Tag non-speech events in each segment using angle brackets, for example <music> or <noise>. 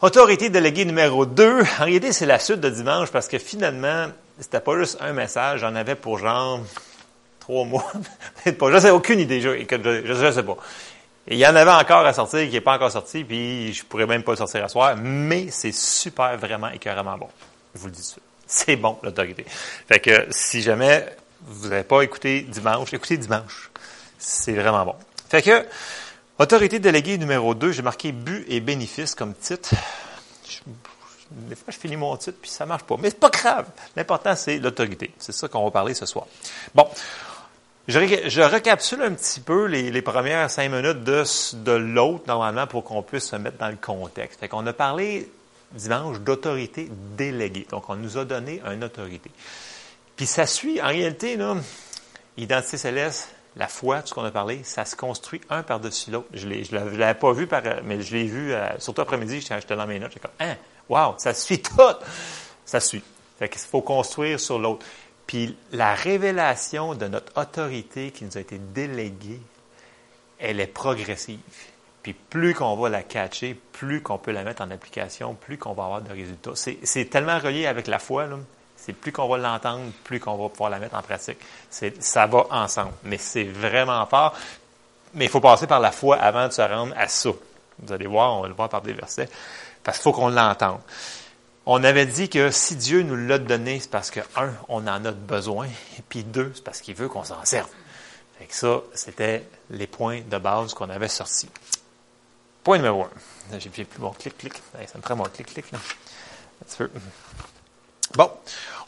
Autorité déléguée numéro 2. En réalité, c'est la suite de dimanche parce que finalement, c'était pas juste un message, j'en avais pour genre trois mois. <laughs> pas, je sais aucune idée, je, je, sais pas. il y en avait encore à sortir qui n'est pas encore sorti, puis je pourrais même pas le sortir à soir, mais c'est super, vraiment et carrément bon. Je vous le dis. C'est bon, l'autorité. Fait que si jamais vous n'avez pas écouté dimanche, écoutez dimanche. C'est vraiment bon. Fait que, autorité déléguée numéro 2, j'ai marqué but et bénéfice comme titre. des fois, je finis mon titre, puis ça marche pas. Mais c'est pas grave. L'important, c'est l'autorité. C'est ça qu'on va parler ce soir. Bon. Je, je un petit peu les, les premières cinq minutes de, de l'autre, normalement, pour qu'on puisse se mettre dans le contexte. Fait qu'on a parlé dimanche d'autorité déléguée. Donc, on nous a donné une autorité. Puis ça suit, en réalité, là, identité céleste, la foi, tout ce qu'on a parlé, ça se construit un par-dessus l'autre. Je ne l'avais pas vu, par, mais je l'ai vu, euh, surtout après-midi, j'étais dans mes notes, j'étais comme, hein, wow, ça suit tout! Ça suit. Fait qu'il faut construire sur l'autre. Puis la révélation de notre autorité qui nous a été déléguée, elle est progressive. Puis plus qu'on va la catcher, plus qu'on peut la mettre en application, plus qu'on va avoir de résultats. C'est tellement relié avec la foi. Là c'est plus qu'on va l'entendre, plus qu'on va pouvoir la mettre en pratique. ça va ensemble. Mais c'est vraiment fort. Mais il faut passer par la foi avant de se rendre à ça. Vous allez voir, on va le voir par des versets. Parce qu'il faut qu'on l'entende. On avait dit que si Dieu nous l'a donné, c'est parce que, un, on en a besoin, et puis deux, c'est parce qu'il veut qu'on s'en serve. Fait que ça, c'était les points de base qu'on avait sortis. Point numéro un. J'ai plus mon clic-clic. Ça me ferait mon clic-clic, là. Un petit peu. Bon,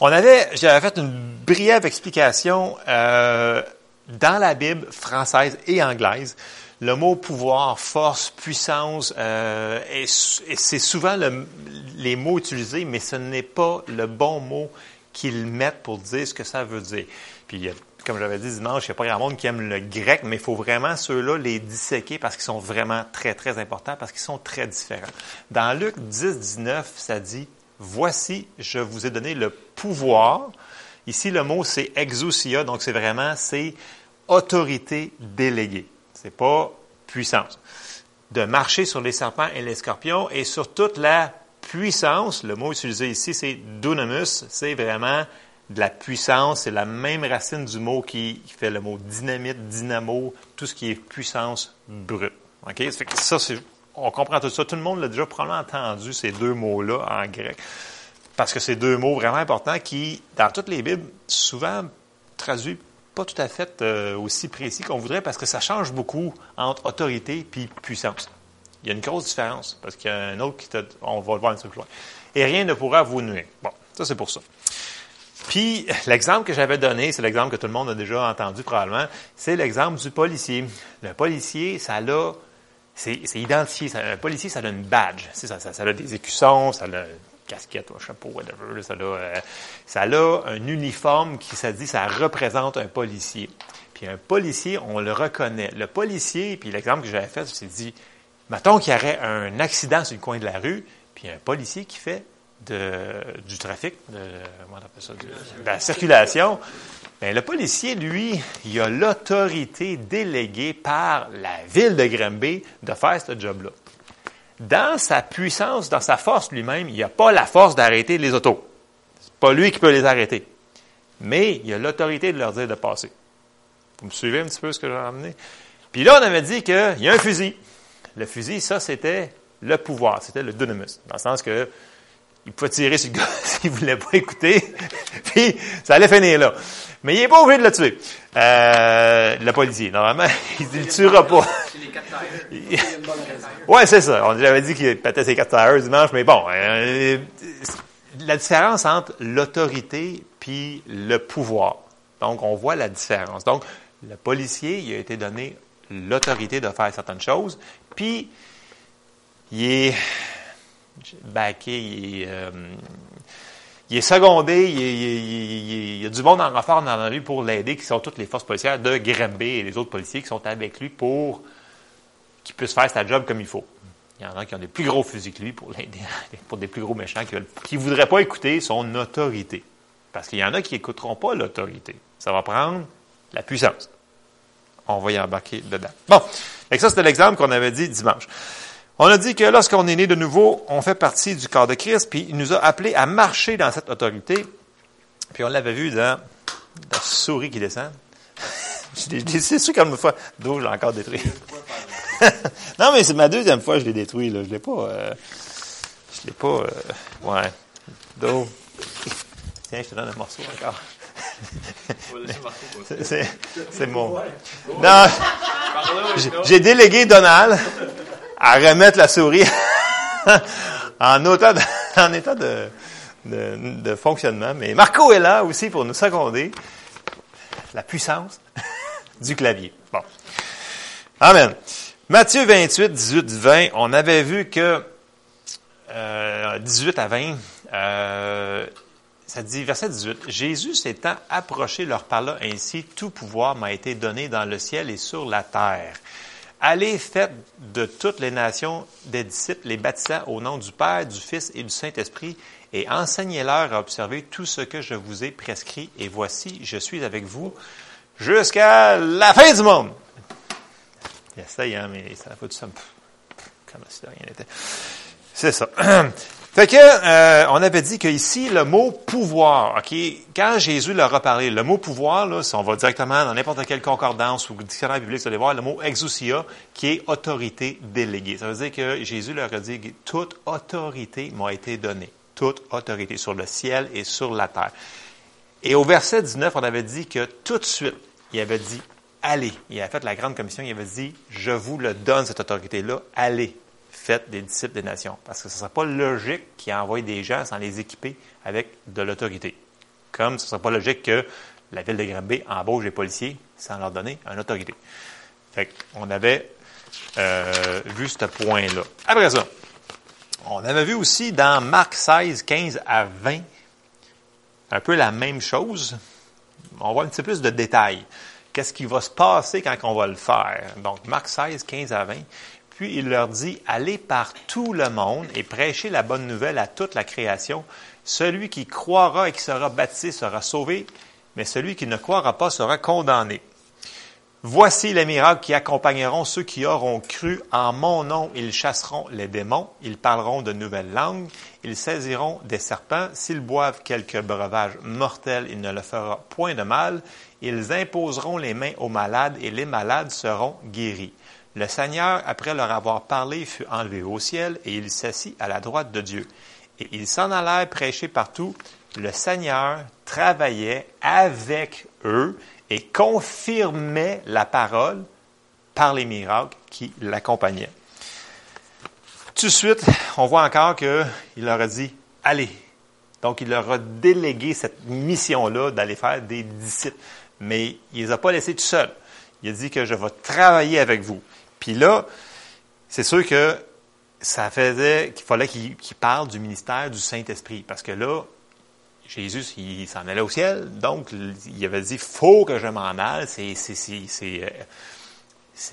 on avait, j'avais fait une brève explication euh, dans la Bible française et anglaise. Le mot pouvoir, force, puissance, euh, c'est souvent les mots utilisés, mais ce n'est pas le bon mot qu'ils mettent pour dire ce que ça veut dire. Puis, comme j'avais dit dimanche, il n'y a pas grand monde qui aime le grec, mais il faut vraiment ceux-là les disséquer parce qu'ils sont vraiment très, très importants, parce qu'ils sont très différents. Dans Luc 10, 19, ça dit Voici, je vous ai donné le pouvoir. Ici, le mot, c'est exousia, donc c'est vraiment, c'est autorité déléguée. C'est pas puissance. De marcher sur les serpents et les scorpions et sur toute la puissance. Le mot utilisé ici, c'est dunamus. C'est vraiment de la puissance. C'est la même racine du mot qui, fait le mot dynamite, dynamo, tout ce qui est puissance brute. OK? Ça, c'est on comprend tout ça. Tout le monde l'a déjà probablement entendu, ces deux mots-là en grec. Parce que c'est deux mots vraiment importants qui, dans toutes les Bibles, souvent traduisent pas tout à fait euh, aussi précis qu'on voudrait parce que ça change beaucoup entre autorité et puissance. Il y a une grosse différence parce qu'il y a un autre qui te, on va le voir un peu plus loin. Et rien ne pourra vous nuire. Bon, ça c'est pour ça. Puis l'exemple que j'avais donné, c'est l'exemple que tout le monde a déjà entendu probablement, c'est l'exemple du policier. Le policier, ça l'a c'est identifié. un policier, ça a une badge. Ça, a des écussons, ça a une casquette, un chapeau, whatever. Ça a, euh, un uniforme qui, ça dit, ça représente un policier. Puis un policier, on le reconnaît. Le policier, puis l'exemple que j'avais fait, c'est dit, mettons qu'il y aurait un accident sur le coin de la rue, puis un policier qui fait de, du trafic, de, ça, de la circulation, Bien, le policier, lui, il a l'autorité déléguée par la ville de Granby de faire ce job-là. Dans sa puissance, dans sa force lui-même, il n'a pas la force d'arrêter les autos. C'est pas lui qui peut les arrêter. Mais il a l'autorité de leur dire de passer. Vous me suivez un petit peu ce que j'ai ramené? Puis là, on avait dit qu'il y a un fusil. Le fusil, ça, c'était le pouvoir. C'était le dunamis. Dans le sens que il pouvait tirer sur le gars <laughs> s'il voulait pas écouter, <laughs> puis ça allait finir là. Mais il n'est pas obligé de le tuer. Euh, le policier, normalement, <laughs> il ne le tuera pas. ouais, c'est ça. On avait dit qu'il pétait ses quatre heures dimanche, mais bon, euh, la différence entre l'autorité puis le pouvoir. Donc, on voit la différence. Donc, le policier, il a été donné l'autorité de faire certaines choses, puis il est backé, il est, euh, il est secondé, il, y a du monde en renfort dans la rue pour l'aider, qui sont toutes les forces policières de Granby et les autres policiers qui sont avec lui pour qu'il puisse faire sa job comme il faut. Il y en a qui ont des plus gros fusils que lui pour l'aider, <laughs> pour des plus gros méchants qui ne voudraient pas écouter son autorité. Parce qu'il y en a qui n'écouteront pas l'autorité. Ça va prendre la puissance. On va y embarquer dedans. Bon, et ça, c'était l'exemple qu'on avait dit dimanche. On a dit que lorsqu'on est né de nouveau, on fait partie du corps de Christ, puis il nous a appelés à marcher dans cette autorité. Puis on l'avait vu dans la souris qui descend. <laughs> c'est sûr comme une fois, d'où je l'ai encore détruit. <laughs> non, mais c'est ma deuxième fois que je l'ai détruit. Là. Je l'ai pas. Euh, je l'ai pas. Euh, ouais. Do. Tiens, je te donne un morceau encore. <laughs> c'est mon. Non, j'ai délégué Donald à remettre la souris <laughs> en état <laughs> de, fonctionnement. Mais Marco est là aussi pour nous seconder la puissance <laughs> du clavier. Bon. Amen. Matthieu 28, 18, 20, on avait vu que euh, 18 à 20, euh, ça dit, verset 18, Jésus s'étant approché leur parla ainsi, tout pouvoir m'a été donné dans le ciel et sur la terre. Allez, faites de toutes les nations des disciples, les baptisant au nom du Père, du Fils et du Saint-Esprit, et enseignez-leur à observer tout ce que je vous ai prescrit. Et voici, je suis avec vous jusqu'à la fin du monde. Est, mais ça n'a pas du ça. Comme si rien n'était. C'est ça. <clears throat> Fait que euh, on avait dit qu'ici, le mot pouvoir, OK, quand Jésus leur a parlé, le mot pouvoir, si on va directement dans n'importe quelle concordance ou dictionnaire biblique, vous allez voir le mot exousia, qui est autorité déléguée. Ça veut dire que Jésus leur a dit toute autorité m'a été donnée. Toute autorité sur le ciel et sur la terre. Et au verset 19, on avait dit que tout de suite, il avait dit allez. Il a fait la grande commission, il avait dit je vous le donne, cette autorité-là, allez faites des disciples des nations. Parce que ce ne serait pas logique qu'il envoie des gens sans les équiper avec de l'autorité. Comme ce ne serait pas logique que la ville de Granby embauche des policiers sans leur donner une autorité. Fait on avait euh, vu ce point-là. Après ça, on avait vu aussi dans Marc 16, 15 à 20, un peu la même chose. On voit un petit peu plus de détails. Qu'est-ce qui va se passer quand on va le faire? Donc, Marc 16, 15 à 20. Puis il leur dit, allez par tout le monde et prêchez la bonne nouvelle à toute la création. Celui qui croira et qui sera baptisé sera sauvé, mais celui qui ne croira pas sera condamné. Voici les miracles qui accompagneront ceux qui auront cru. En mon nom, ils chasseront les démons, ils parleront de nouvelles langues, ils saisiront des serpents, s'ils boivent quelque breuvage mortel, il ne leur fera point de mal, ils imposeront les mains aux malades et les malades seront guéris. Le Seigneur, après leur avoir parlé, fut enlevé au ciel et il s'assit à la droite de Dieu. Et ils s'en allèrent prêcher partout. Le Seigneur travaillait avec eux et confirmait la parole par les miracles qui l'accompagnaient. Tout de suite, on voit encore qu'il leur a dit, allez. Donc, il leur a délégué cette mission-là d'aller faire des disciples. Mais il ne les a pas laissés tout seuls. Il a dit que je vais travailler avec vous. Puis là, c'est sûr que ça faisait qu'il fallait qu'il parle du ministère du Saint-Esprit. Parce que là, Jésus, il s'en allait au ciel. Donc, il avait dit, faut que je m'en aille. C'est, c'est,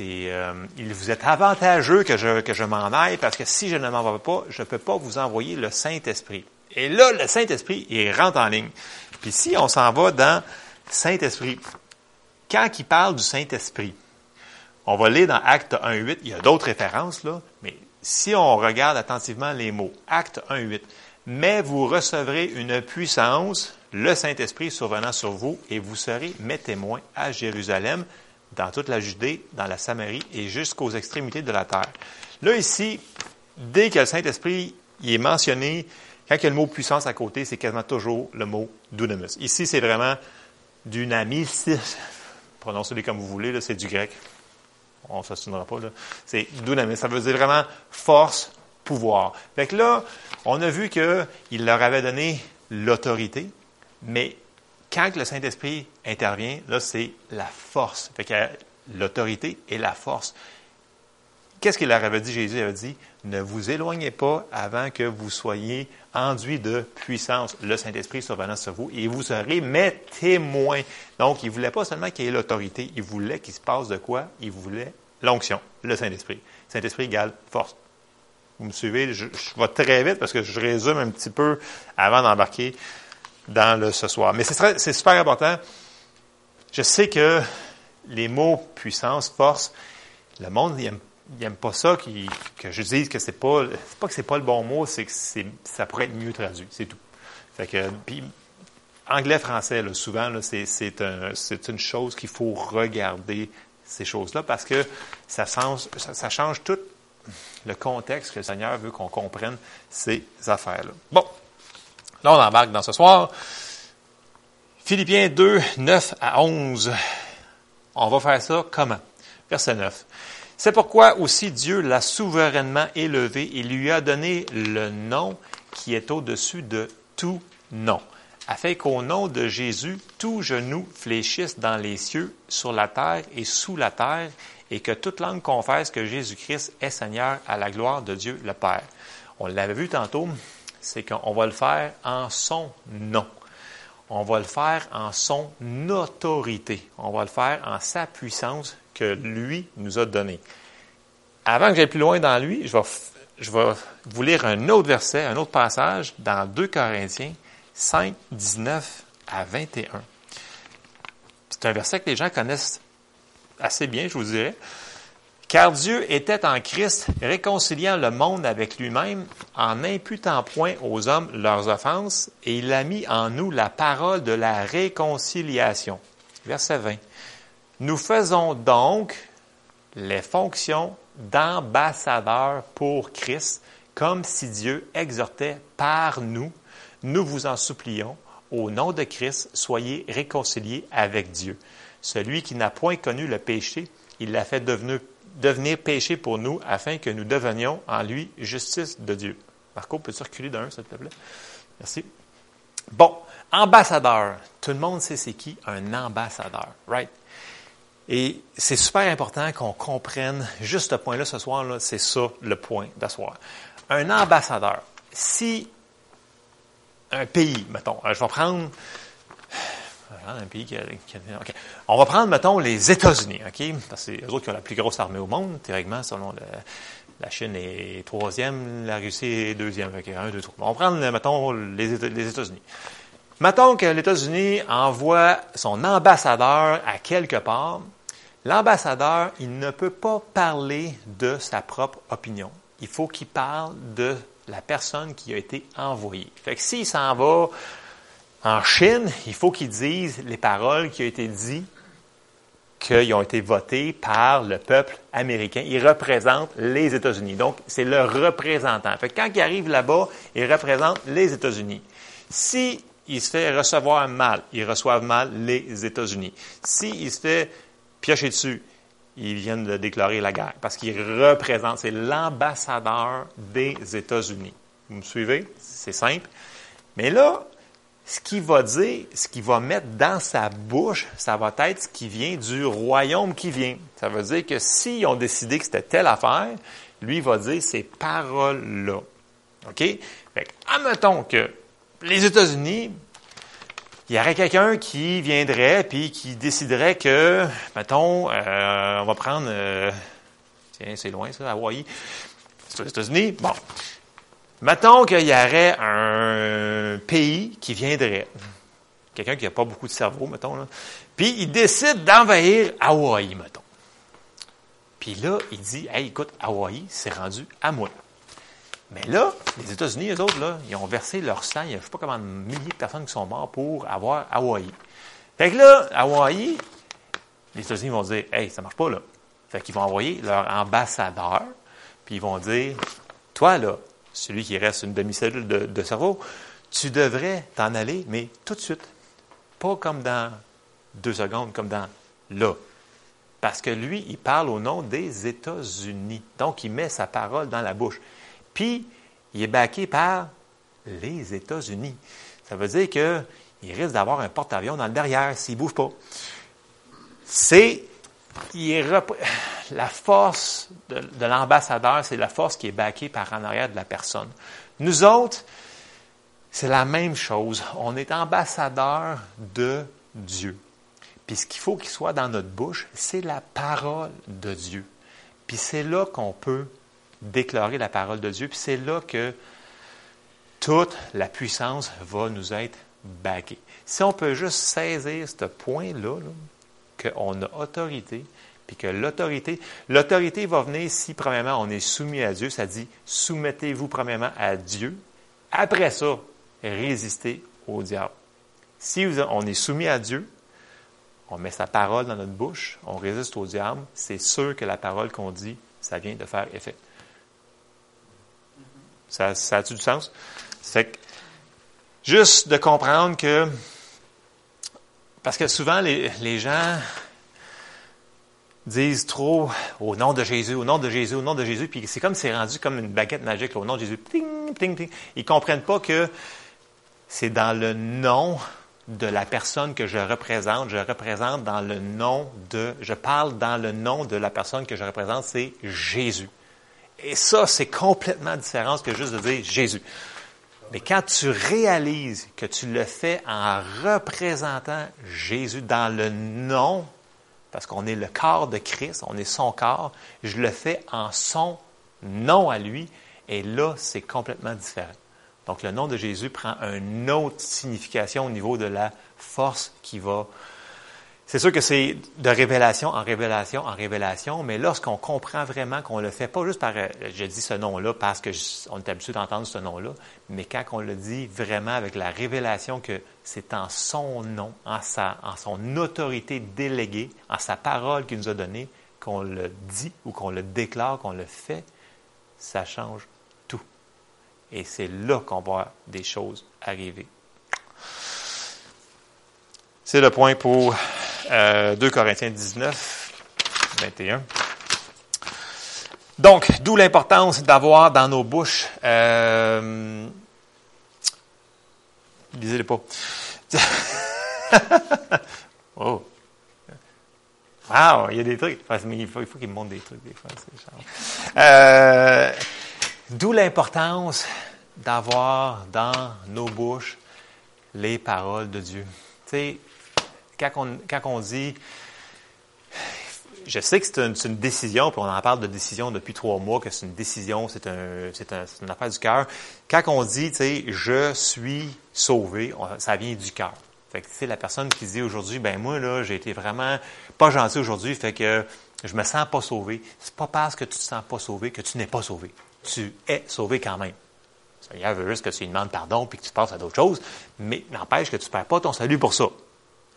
euh, il vous est avantageux que je, que je m'en aille parce que si je ne m'en vais pas, je ne peux pas vous envoyer le Saint-Esprit. Et là, le Saint-Esprit, il rentre en ligne. Puis si on s'en va dans Saint-Esprit, quand il parle du Saint-Esprit, on va lire dans Acte 1.8, il y a d'autres références, là, mais si on regarde attentivement les mots, Acte 1.8, mais vous recevrez une puissance, le Saint-Esprit survenant sur vous, et vous serez mes témoins à Jérusalem, dans toute la Judée, dans la Samarie et jusqu'aux extrémités de la terre. Là, ici, dès que le Saint-Esprit il est mentionné, quand il y a le mot puissance à côté, c'est quasiment toujours le mot dunamis. Ici, c'est vraiment dunamis, <laughs> prononcez-le comme vous voulez, c'est du grec on ne s'assinera pas, là. C'est dunamis. Ça veut dire vraiment force, pouvoir. Fait que là, on a vu qu'il leur avait donné l'autorité, mais quand le Saint-Esprit intervient, là, c'est la force. Fait que l'autorité et la force. Qu'est-ce qu'il leur avait dit, Jésus? Il avait dit, ne vous éloignez pas avant que vous soyez enduits de puissance. Le Saint-Esprit survenant sur vous et vous serez mes témoins. Donc, il ne voulait pas seulement qu'il y ait l'autorité, il voulait qu'il se passe de quoi? Il voulait l'onction, le Saint-Esprit. Saint-Esprit égale force. Vous me suivez? Je, vais très vite parce que je résume un petit peu avant d'embarquer dans le ce soir. Mais c'est super important. Je sais que les mots puissance, force, le monde il n'aime pas ça que je dise que c'est pas, pas que c'est pas le bon mot, c'est que ça pourrait être mieux traduit, c'est tout. Fait que, puis, anglais, français, là, souvent, c'est un, une chose qu'il faut regarder ces choses-là parce que ça change, ça, change tout le contexte que le Seigneur veut qu'on comprenne ces affaires-là. Bon, là, on embarque dans ce soir. Philippiens 2, 9 à 11. On va faire ça comment? Verset 9. C'est pourquoi aussi Dieu l'a souverainement élevé et lui a donné le nom qui est au-dessus de tout nom, afin qu'au nom de Jésus, tout genou fléchisse dans les cieux, sur la terre et sous la terre, et que toute langue confesse que Jésus-Christ est Seigneur à la gloire de Dieu le Père. On l'avait vu tantôt, c'est qu'on va le faire en son nom. On va le faire en son autorité. On va le faire en sa puissance que lui nous a donné. Avant que j'aille plus loin dans lui, je vais, je vais vous lire un autre verset, un autre passage dans 2 Corinthiens 5, 19 à 21. C'est un verset que les gens connaissent assez bien, je vous dirais. Car Dieu était en Christ, réconciliant le monde avec lui-même, en n'imputant point aux hommes leurs offenses, et il a mis en nous la parole de la réconciliation. Verset 20. Nous faisons donc les fonctions d'ambassadeurs pour Christ, comme si Dieu exhortait par nous. Nous vous en supplions, au nom de Christ, soyez réconciliés avec Dieu. Celui qui n'a point connu le péché, il l'a fait devenir, péché pour nous, afin que nous devenions en lui justice de Dieu. Marco, peux-tu reculer d'un, s'il te plaît? Merci. Bon, ambassadeur. Tout le monde sait c'est qui un ambassadeur, right? Et c'est super important qu'on comprenne juste ce point-là ce soir, là, c'est ça le point d'asseoir. Un ambassadeur, si un pays, mettons, euh, je vais prendre un pays qui a, On va prendre, mettons, les États-Unis, OK? Parce que c'est eux autres qui ont la plus grosse armée au monde, théoriquement, selon la Chine est troisième, la Russie est deuxième. OK, un, deux, trois. On va prendre, mettons, les, les États-Unis. Mettons que les États-Unis envoie son ambassadeur à quelque part L'ambassadeur, il ne peut pas parler de sa propre opinion. Il faut qu'il parle de la personne qui a été envoyée. Fait que s'il s'en va en Chine, il faut qu'il dise les paroles qui ont été dites, qui ont été votées par le peuple américain. Il représente les États-Unis. Donc, c'est le représentant. Fait que quand il arrive là-bas, il représente les États-Unis. Si il se fait recevoir mal, il reçoit mal les États-Unis. S'il se fait piocher dessus, ils viennent de déclarer la guerre parce qu'il représente, c'est l'ambassadeur des États-Unis. Vous me suivez? C'est simple. Mais là, ce qu'il va dire, ce qu'il va mettre dans sa bouche, ça va être ce qui vient du royaume qui vient. Ça veut dire que s'ils ont décidé que c'était telle affaire, lui va dire ces paroles-là. OK? Fait admettons que les États-Unis, il y aurait quelqu'un qui viendrait puis qui déciderait que, mettons, euh, on va prendre, euh, tiens, c'est loin ça, Hawaï, c'est aux États-Unis. Bon, mettons qu'il y aurait un pays qui viendrait, quelqu'un qui n'a pas beaucoup de cerveau, mettons, là, puis il décide d'envahir Hawaï, mettons. Puis là, il dit, hey, écoute, Hawaï, c'est rendu à moi. Mais là, les États-Unis, eux autres, là, ils ont versé leur sang. Il y a je ne sais pas combien de milliers de personnes qui sont mortes pour avoir Hawaï. Fait que là, Hawaï, les États-Unis vont dire Hey, ça marche pas là. Fait qu'ils vont envoyer leur ambassadeur, puis ils vont dire Toi, là, celui qui reste une demi-cellule de, de cerveau, tu devrais t'en aller, mais tout de suite. Pas comme dans deux secondes, comme dans là. Parce que lui, il parle au nom des États-Unis. Donc, il met sa parole dans la bouche. Puis, il est baqué par les États-Unis. Ça veut dire qu'il risque d'avoir un porte-avions dans le derrière s'il ne bouge pas. C'est la force de, l'ambassadeur, c'est la force qui est baquée par en arrière de la personne. Nous autres, c'est la même chose. On est ambassadeur de Dieu. Puis ce qu'il faut qu'il soit dans notre bouche, c'est la parole de Dieu. Puis c'est là qu'on peut déclarer la parole de Dieu. Puis c'est là que toute la puissance va nous être baguée. Si on peut juste saisir ce point-là, qu'on a autorité, Puis que l'autorité, l'autorité va venir si, premièrement, on est soumis à Dieu. Ça dit, soumettez-vous premièrement à Dieu. Après ça, résistez au diable. Si on est soumis à Dieu, on met sa parole dans notre bouche, on résiste au diable, c'est sûr que la parole qu'on dit, ça vient de faire effet. Ça, a-tu du sens? C'est juste de comprendre que, parce que souvent les, gens disent trop au nom de Jésus, au nom de Jésus, au nom de Jésus, puis c'est comme c'est rendu comme une baguette magique, au nom de Jésus, ting, ting, ting. Ils comprennent pas que c'est dans le nom de la personne que je représente. Je représente dans le nom de, je parle dans le nom de la personne que je représente, c'est Jésus. Et ça, c'est complètement différent que juste de dire Jésus. Mais quand tu réalises que tu le fais en représentant Jésus dans le nom, parce qu'on est le corps de Christ, on est son corps, je le fais en son nom à lui, et là, c'est complètement différent. Donc, le nom de Jésus prend une autre signification au niveau de la force qui va. C'est sûr que c'est de révélation en révélation en révélation, mais lorsqu'on comprend vraiment qu'on le fait pas juste par, euh, je dis ce nom-là parce qu'on est habitué d'entendre ce nom-là, mais quand on le dit vraiment avec la révélation que c'est en son nom, en, sa, en son autorité déléguée, en sa parole qu'il nous a donnée, qu'on le dit ou qu'on le déclare, qu'on le fait, ça change et c'est là qu'on voit des choses arriver. C'est le point pour 2 euh, Corinthiens 19, 21. Donc, d'où l'importance d'avoir dans nos bouches, euh, lisez-les pas. <laughs> oh. Wow, il y a des trucs. il faut, il faut qu'il me montre des trucs des fois. Euh, D'où l'importance d'avoir dans nos bouches les paroles de Dieu. Tu sais, quand on, quand on dit, je sais que c'est une, une, décision, puis on en parle de décision depuis trois mois, que c'est une décision, c'est un, un, une affaire du cœur. Quand on dit, tu sais, je suis sauvé, ça vient du cœur. Fait que, tu la personne qui dit aujourd'hui, ben moi, là, j'ai été vraiment pas gentil aujourd'hui, fait que je me sens pas sauvé. C'est pas parce que tu te sens pas sauvé que tu n'es pas sauvé tu es sauvé quand même. Ça veut juste que tu lui demandes pardon puis que tu passes à d'autres choses, mais n'empêche que tu ne perds pas ton salut pour ça.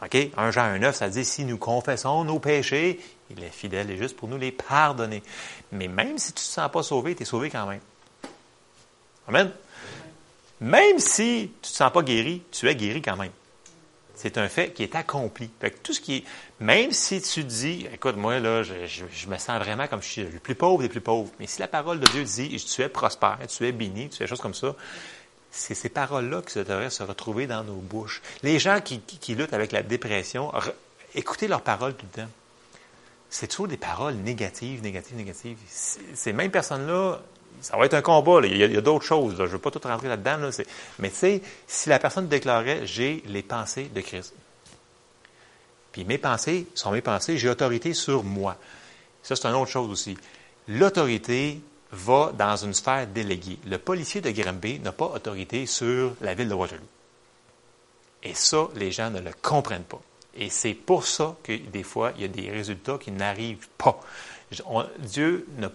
OK? 1 Jean 1,9, ça dit si nous confessons nos péchés, il est fidèle et juste pour nous les pardonner. Mais même si tu ne te sens pas sauvé, tu es sauvé quand même. Amen? Même si tu ne te sens pas guéri, tu es guéri quand même. C'est un fait qui est accompli. Fait tout ce qui est, même si tu dis, écoute, moi, là, je, me sens vraiment comme je suis le plus pauvre des plus pauvres. Mais si la parole de Dieu dit, tu es prospère, tu es béni, tu fais des choses comme ça, c'est ces paroles-là qui devraient se retrouver dans nos bouches. Les gens qui, luttent avec la dépression, écoutez leurs paroles tout le temps. C'est toujours des paroles négatives, négatives, négatives. Ces mêmes personnes-là, ça va être un combat. Il y a, d'autres choses. Je ne veux pas tout rentrer là-dedans. Mais tu sais, si la personne déclarait J'ai les pensées de Christ. Puis mes pensées sont mes pensées, j'ai autorité sur moi. Ça, c'est une autre chose aussi. L'autorité va dans une sphère déléguée. Le policier de Granby n'a pas autorité sur la ville de Waterloo. Et ça, les gens ne le comprennent pas. Et c'est pour ça que des fois, il y a des résultats qui n'arrivent pas. Dieu n'a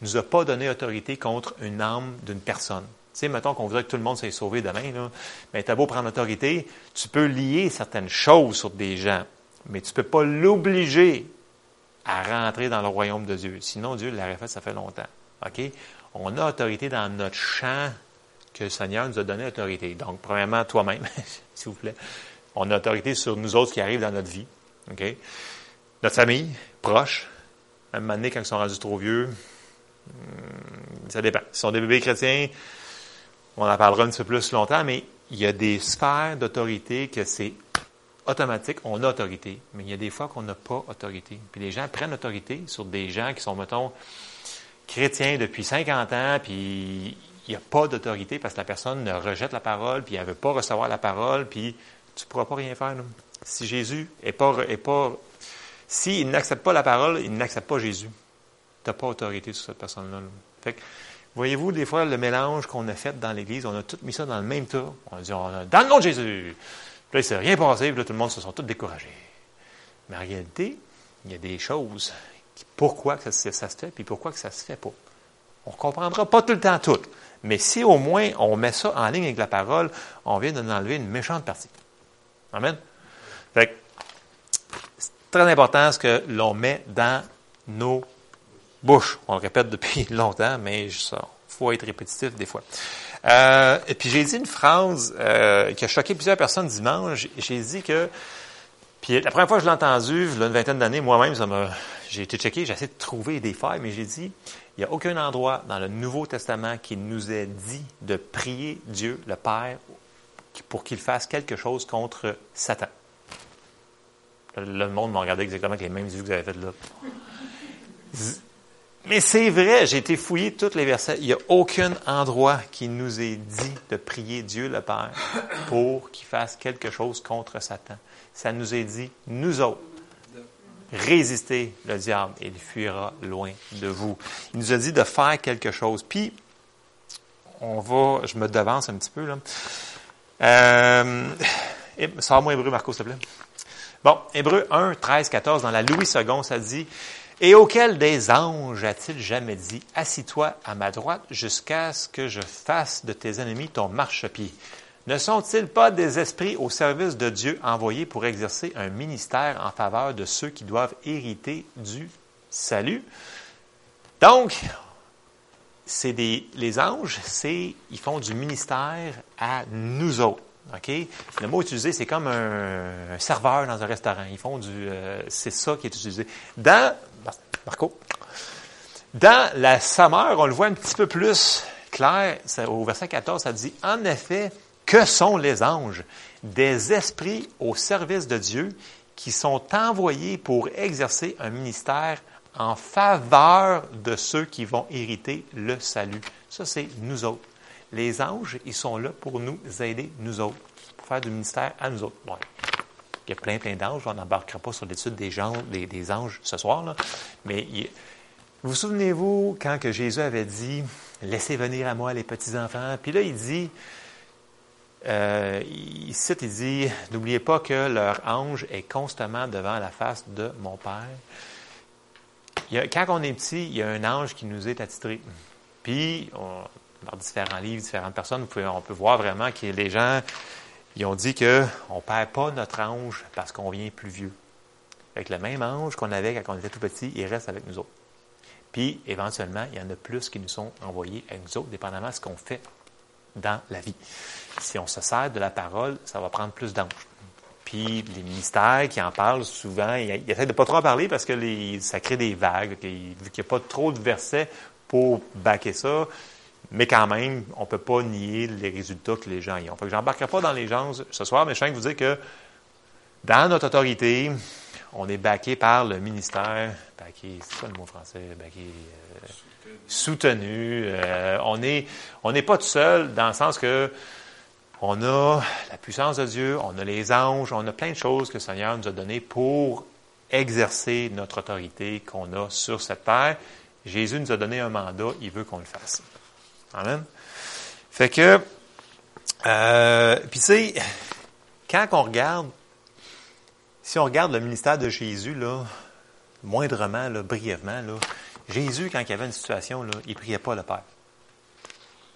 nous a pas donné autorité contre une âme d'une personne. Tu sais, mettons qu'on voudrait que tout le monde s'est sauvé demain, mais tu as beau prendre autorité, tu peux lier certaines choses sur des gens, mais tu ne peux pas l'obliger à rentrer dans le royaume de Dieu. Sinon, Dieu l'aurait fait, ça fait longtemps. OK? On a autorité dans notre champ que le Seigneur nous a donné autorité. Donc, premièrement, toi-même, <laughs> s'il vous plaît. On a autorité sur nous autres qui arrivent dans notre vie. OK? Notre famille, proche. À un moment donné, quand ils sont rendus trop vieux, Hmm, ça dépend. Si sont des bébés chrétiens, on en parlera un petit peu plus longtemps, mais il y a des sphères d'autorité que c'est automatique, on a autorité, mais il y a des fois qu'on n'a pas autorité. Puis les gens prennent autorité sur des gens qui sont, mettons, chrétiens depuis 50 ans, puis il n'y a pas d'autorité parce que la personne ne rejette la parole, puis elle ne veut pas recevoir la parole, puis tu ne pourras pas rien faire. Si Jésus pas, est pas, s'il n'accepte pas la parole, il n'accepte pas Jésus tu n'as pas autorité sur cette personne-là. Fait voyez-vous, des fois, le mélange qu'on a fait dans l'Église, on a tout mis ça dans le même tas. On a dit, on a, dans le nom de Jésus. Puis là, il ne s'est rien passé, puis là, tout le monde se sont tous découragés. Mais en réalité, il y a des choses pourquoi ça, se fait, puis pourquoi ça se fait pas. On ne comprendra pas tout le temps tout. Mais si au moins on met ça en ligne avec la parole, on vient d'en enlever une méchante partie. Amen. Fait c'est très important ce que l'on met dans nos bouches. On le répète depuis <laughs> longtemps, mais il faut être répétitif des fois. Euh, et puis j'ai dit une phrase euh, qui a choqué plusieurs personnes dimanche. J'ai dit que, puis la première fois que je l'ai entendu, il y a une vingtaine d'années, moi-même, ça m'a, j'ai été checké, j'ai essayé de trouver des failles, mais j'ai dit, il n'y a aucun endroit dans le Nouveau Testament qui nous est dit de prier Dieu, le Père, pour qu'il fasse quelque chose contre Satan. Le monde m'a regardé exactement avec les mêmes yeux que vous avez fait là. Mais c'est vrai, j'ai été fouillé tous les versets. Il n'y a aucun endroit qui nous est dit de prier Dieu le Père pour qu'il fasse quelque chose contre Satan. Ça nous est dit, nous autres, résistez le diable et il fuira loin de vous. Il nous a dit de faire quelque chose. Puis, on va, je me devance un petit peu là. Euh, Sors-moi Hébreu, Marco, s'il te plaît. Bon, Hébreu 1, 13, 14, dans la Louis II, ça dit et auquel des anges a-t-il jamais dit, Assis-toi à ma droite jusqu'à ce que je fasse de tes ennemis ton marchepied? Ne sont-ils pas des esprits au service de Dieu envoyés pour exercer un ministère en faveur de ceux qui doivent hériter du salut? Donc, c'est les anges, c'est, ils font du ministère à nous autres. OK? Le mot utilisé, c'est comme un, serveur dans un restaurant. Ils font du. Euh, c'est ça qui est utilisé. Dans. Marco. Dans la Sommeur, on le voit un petit peu plus clair. au verset 14, ça dit En effet, que sont les anges? Des esprits au service de Dieu qui sont envoyés pour exercer un ministère en faveur de ceux qui vont hériter le salut. Ça, c'est nous autres. Les anges, ils sont là pour nous aider, nous autres, pour faire du ministère à nous autres. Il y a plein, plein d'anges. On n'embarquera pas sur l'étude des, des, des, anges ce soir. Là. Mais vous, vous souvenez-vous quand que Jésus avait dit Laissez venir à moi les petits-enfants Puis là, il dit euh, il cite, il dit N'oubliez pas que leur ange est constamment devant la face de mon Père. Quand on est petit, il y a un ange qui nous est attitré. Puis, dans différents livres, différentes personnes, on peut voir vraiment que les gens, ils ont dit qu'on ne perd pas notre ange parce qu'on vient plus vieux. Avec le même ange qu'on avait quand on était tout petit, il reste avec nous autres. Puis, éventuellement, il y en a plus qui nous sont envoyés à nous autres, dépendamment de ce qu'on fait dans la vie. Si on se sert de la parole, ça va prendre plus d'anges. Puis les ministères qui en parlent souvent, ils, essaient de pas trop en parler parce que ça crée des vagues. vu qu'il n'y a pas trop de versets pour baquer ça, mais quand même, on ne peut pas nier les résultats que les gens y ont. Je n'embarquerai pas dans les gens ce soir, mais je tiens à vous dire que dans notre autorité, on est baqué par le ministère, baqué, c'est ça le mot français, baqué, euh, soutenu. Euh, on n'est on n'est pas tout seul dans le sens que on a la puissance de Dieu, on a les anges, on a plein de choses que le Seigneur nous a données pour exercer notre autorité qu'on a sur cette terre. Jésus nous a donné un mandat, il veut qu'on le fasse. Amen. Fait que, euh, puis tu sais, quand on regarde, si on regarde le ministère de Jésus, là, moindrement, là, brièvement, là, Jésus, quand il y avait une situation, là, il priait pas le Père.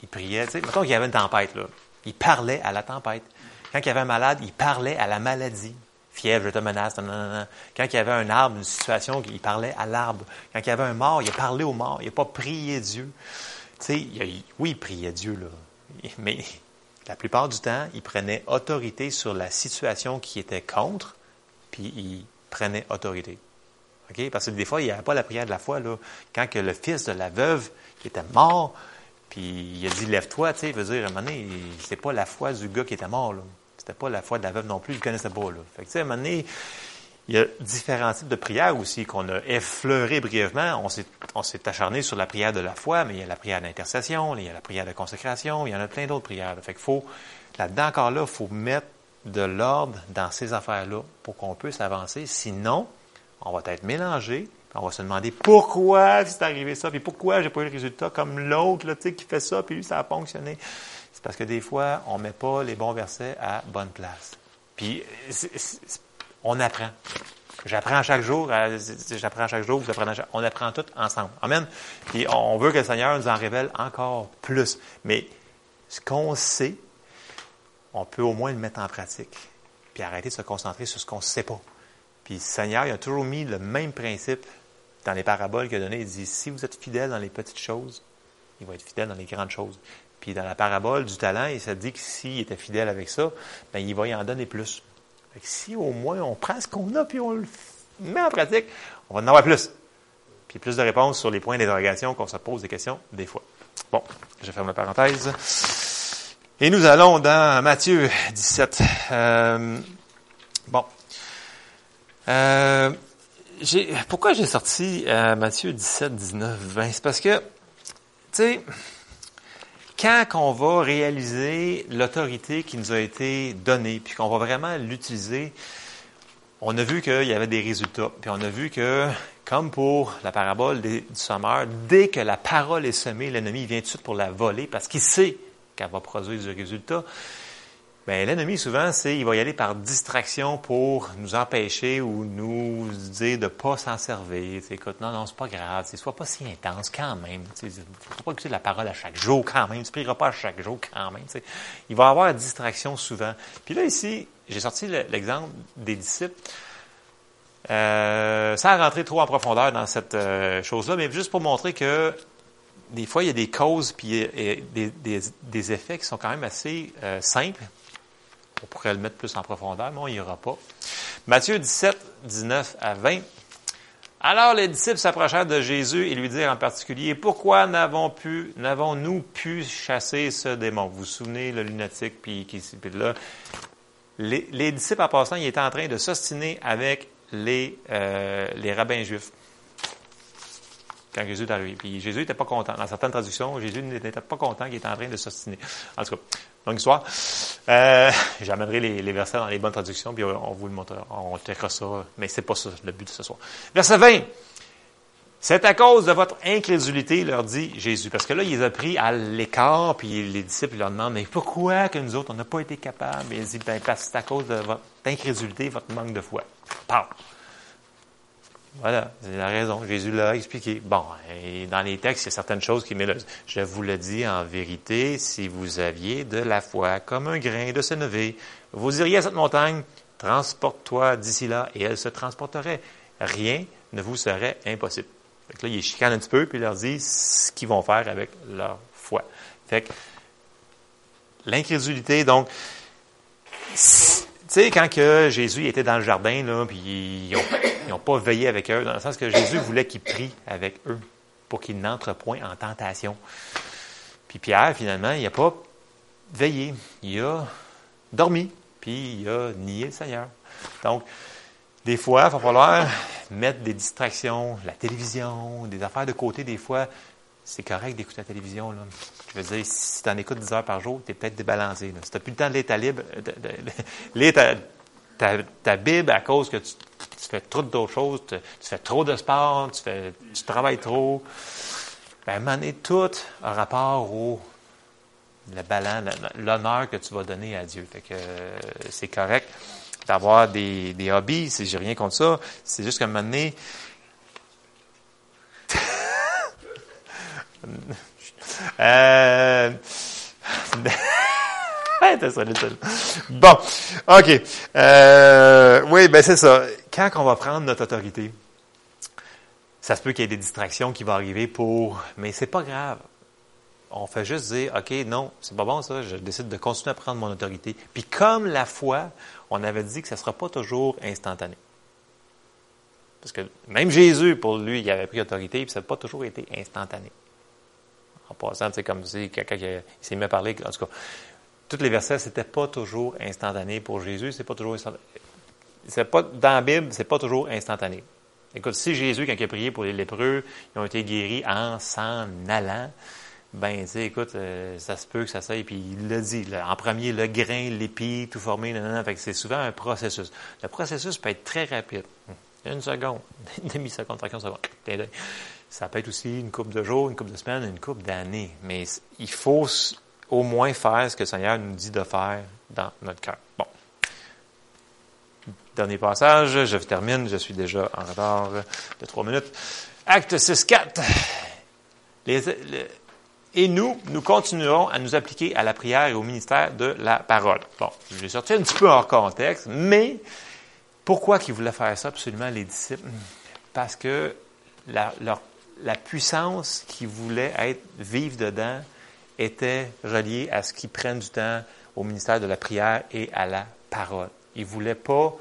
Il priait, tu sais, mettons qu'il y avait une tempête, là, il parlait à la tempête. Quand il y avait un malade, il parlait à la maladie. Fièvre, je te menace. Quand il y avait un arbre, une situation, il parlait à l'arbre. Quand il y avait un mort, il a parlé au mort. Il n'a pas prié Dieu. Tu sais, oui, il priait Dieu, là. Mais la plupart du temps, il prenait autorité sur la situation qui était contre, puis il prenait autorité. Parce que des fois, il n'y avait pas la prière de la foi. Quand le fils de la veuve, qui était mort, puis il a dit lève-toi, tu sais, veut dire, à un moment donné, c'est pas la foi du gars qui était mort, là. C'était pas la foi de la veuve non plus, il ne connaissait pas, là. Fait que, tu sais, à un moment donné, il y a différents types de prières aussi qu'on a effleuré brièvement. On s'est acharné sur la prière de la foi, mais il y a la prière d'intercession, il y a la prière de consécration, il y en a plein d'autres prières. Fait qu'il faut, là-dedans encore là, il faut mettre de l'ordre dans ces affaires-là pour qu'on puisse avancer. Sinon, on va être mélangé. On va se demander pourquoi c'est arrivé ça, puis pourquoi j'ai pas eu le résultat comme l'autre là, qui fait ça, puis lui, ça a fonctionné. C'est parce que des fois, on met pas les bons versets à bonne place. Puis, on apprend. J'apprends chaque jour, j'apprends chaque jour, vous apprenez chaque... on apprend tout ensemble. Amen. Puis on veut que le Seigneur nous en révèle encore plus. Mais ce qu'on sait, on peut au moins le mettre en pratique. Puis arrêter de se concentrer sur ce qu'on ne sait pas. Puis le Seigneur, il a toujours mis le même principe dans les paraboles qu'il a donné. Il dit, si vous êtes fidèle dans les petites choses, il va être fidèle dans les grandes choses. Puis dans la parabole du talent, il s'est dit que s'il était fidèle avec ça, ben il va y en donner plus. Fait que si au moins on prend ce qu'on a puis on le met en pratique, on va en avoir plus. Puis plus de réponses sur les points d'interrogation qu'on se pose des questions des fois. Bon, je ferme la parenthèse. Et nous allons dans Matthieu 17. Euh, bon. Euh, pourquoi j'ai sorti Matthieu 17, 19, 20? C'est parce que, tu sais, quand on va réaliser l'autorité qui nous a été donnée, puis qu'on va vraiment l'utiliser, on a vu qu'il y avait des résultats. Puis on a vu que, comme pour la parabole du sommeur, dès que la parole est semée, l'ennemi vient tout de suite pour la voler parce qu'il sait qu'elle va produire du résultat. Bien, l'ennemi, souvent, c'est il va y aller par distraction pour nous empêcher ou nous dire de ne pas s'en servir. écoute, non, non, c'est pas grave. Sois pas si intense quand même. Tu ne faut pas écouter la parole à chaque jour quand même. Tu ne prieras pas à chaque jour quand même. Il va y avoir distraction souvent. Puis là, ici, j'ai sorti l'exemple des disciples. Euh, sans rentrer trop en profondeur dans cette euh, chose-là, mais juste pour montrer que des fois, il y a des causes des, des, des, effets qui sont quand même assez euh, simples on pourrait le mettre plus en profondeur, mais on n'y ira pas. Matthieu 17, 19 à 20. Alors les disciples s'approchèrent de Jésus et lui dirent en particulier, pourquoi n'avons-nous pu chasser ce démon? Vous vous souvenez, le lunatique, puis qui là. Les, les, disciples, en passant, ils étaient en train de s'ostiner avec les, euh, les rabbins juifs quand Jésus est arrivé. Puis Jésus n'était pas content. Dans certaines traductions, Jésus n'était pas content qu'il était en train de s'ostiner. En tout cas, longue histoire. Euh, J'amènerai les, versets dans les bonnes traductions, puis on, vous le montrera. On checkera ça, mais c'est pas ça le but de ce soir. Verset 20. C'est à cause de votre incrédulité, leur dit Jésus. Parce que là, il les a pris à l'écart, puis les disciples leur demandent, mais pourquoi que nous autres, on n'a pas été capables? Et il dit, ben, c'est à cause de votre incrédulité, votre manque de foi. Parle. Voilà, c'est la raison. Jésus l'a expliqué. Bon, et dans les textes, il y a certaines choses qui mélangent. Je vous le dis en vérité, si vous aviez de la foi comme un grain de sénévé, vous diriez à cette montagne, transporte-toi d'ici là, et elle se transporterait. Rien ne vous serait impossible. Fait là, il chicane un petit peu, puis il leur dit ce qu'ils vont faire avec leur foi. Fait que, l'incrédulité, donc, sais, quand que Jésus était dans le jardin, là, puis ils n'ont <coughs> pas veillé avec eux, dans le sens que Jésus voulait qu'ils prient avec eux pour qu'ils n'entrent point en tentation. Puis Pierre, finalement, il n'a pas veillé. Il a dormi, puis il a nié le Seigneur. Donc, des fois, il va falloir mettre des distractions, la télévision, des affaires de côté, des fois c'est correct d'écouter la télévision. Là. Je veux dire, si tu en écoutes 10 heures par jour, tu es peut-être débalancé. Si tu plus le temps de lire ta, libre, ta, Bible à cause que tu, fais trop d'autres choses, tu, fais trop de sport, tu, travailles trop, ben, à un moment donné, tout a rapport au le l'honneur que tu vas donner à Dieu. Fait que c'est correct d'avoir des, des hobbies, si j'ai rien contre ça. C'est juste qu'à un moment donné, Euh... <laughs> bon, OK. Euh, oui, ben c'est ça. Quand on va prendre notre autorité, ça se peut qu'il y ait des distractions qui vont arriver pour... Mais c'est pas grave. On fait juste dire, OK, non, c'est pas bon ça, je décide de continuer à prendre mon autorité. Puis comme la foi, on avait dit que ça ne sera pas toujours instantané. Parce que même Jésus, pour lui, il avait pris autorité, puis ça n'a pas toujours été instantané en passant, c'est comme si quelqu'un il s'est mis à parler, en tout cas, tous les versets, c'était pas toujours instantané pour Jésus, c'est pas toujours instantané. C'est pas, dans la Bible, c'est pas toujours instantané. Écoute, si Jésus, quand il a prié pour les lépreux, ils ont été guéris en s'en allant, ben, tu sais, écoute, euh, ça se peut que ça s'aille, puis il l'a dit, en premier, le grain, l'épi, tout formé, non, non, fait que c'est souvent un processus. Le processus peut être très rapide. Une seconde, <laughs> une demi-seconde, fraction de seconde, ça peut être aussi une coupe de jours, une coupe de semaines, une coupe d'années. Mais il faut au moins faire ce que le Seigneur nous dit de faire dans notre cœur. Bon. Dernier passage, je termine, je suis déjà en retard de trois minutes. Acte 6, 4. et nous, nous continuerons à nous appliquer à la prière et au ministère de la parole. Bon, je l'ai sorti un petit peu hors contexte, mais pourquoi qu'ils voulaient faire ça absolument, les disciples? Parce que la, la puissance qu'ils voulaient être, vivre dedans, était reliée à ce qu'ils prennent du temps au ministère de la prière et à la parole. Ils ne voulaient pas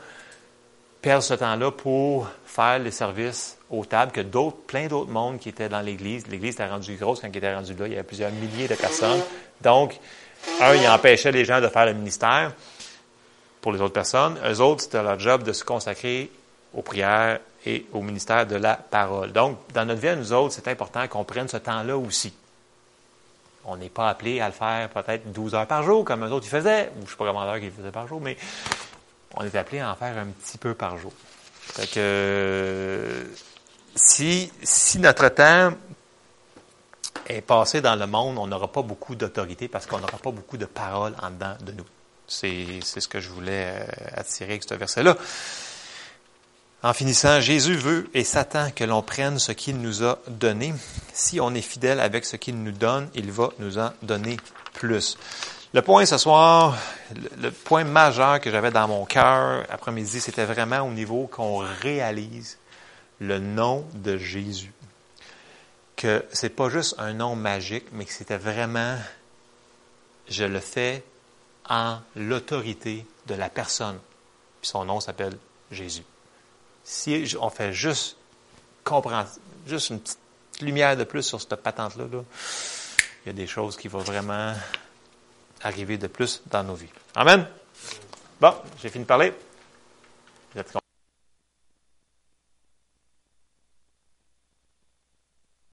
perdre ce temps-là pour faire les services aux tables que d'autres, plein d'autres mondes qui étaient dans l'Église. L'Église était rendue grosse quand ils étaient rendus là. Il y avait plusieurs milliers de personnes. Donc, un, il empêchait les gens de faire le ministère pour les autres personnes. Eux autres, c'était leur job de se consacrer aux prières et au ministère de la parole. Donc, dans notre vie, nous autres, c'est important qu'on prenne ce temps-là aussi. On n'est pas appelé à le faire peut-être 12 heures par jour, comme eux autres ils faisaient, ou je ne sais pas comment d'heures qu'ils faisaient par jour, mais on est appelé à en faire un petit peu par jour. Fait que si, si notre temps est passé dans le monde, on n'aura pas beaucoup d'autorité parce qu'on n'aura pas beaucoup de paroles en dedans de nous. C'est, ce que je voulais euh, attirer avec ce verset-là. En finissant, Jésus veut et s'attend que l'on prenne ce qu'il nous a donné. Si on est fidèle avec ce qu'il nous donne, il va nous en donner plus. Le point ce soir, le point majeur que j'avais dans mon cœur après-midi, c'était vraiment au niveau qu'on réalise le nom de Jésus. Que c'est pas juste un nom magique, mais que c'était vraiment, je le fais en l'autorité de la personne. Puis son nom s'appelle Jésus. Si on fait juste comprendre, juste une petite lumière de plus sur cette patente-là, il y a des choses qui vont vraiment arriver de plus dans nos vies. Amen. Bon, j'ai fini de parler.